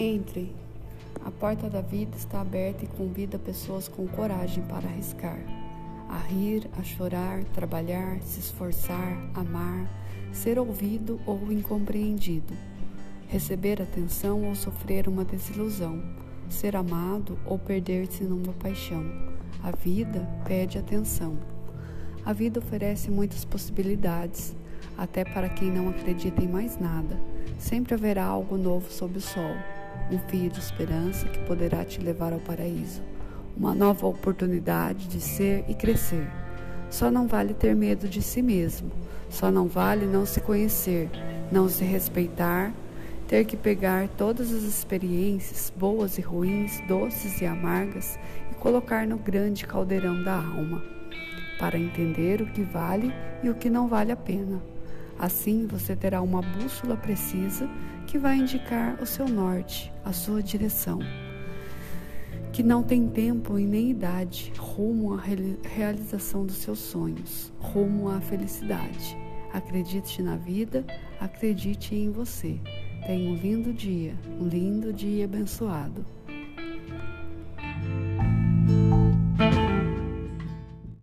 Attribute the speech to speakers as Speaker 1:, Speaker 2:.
Speaker 1: Entre. A porta da vida está aberta e convida pessoas com coragem para arriscar. A rir, a chorar, trabalhar, se esforçar, amar, ser ouvido ou incompreendido. Receber atenção ou sofrer uma desilusão. Ser amado ou perder-se numa paixão. A vida pede atenção. A vida oferece muitas possibilidades, até para quem não acredita em mais nada. Sempre haverá algo novo sob o sol um fio de esperança que poderá te levar ao paraíso, uma nova oportunidade de ser e crescer. Só não vale ter medo de si mesmo, só não vale não se conhecer, não se respeitar, ter que pegar todas as experiências, boas e ruins, doces e amargas, e colocar no grande caldeirão da alma, para entender o que vale e o que não vale a pena. Assim você terá uma bússola precisa que vai indicar o seu norte, a sua direção. Que não tem tempo e nem idade, rumo à realização dos seus sonhos, rumo à felicidade. Acredite na vida, acredite em você. Tenha um lindo dia, um lindo dia abençoado.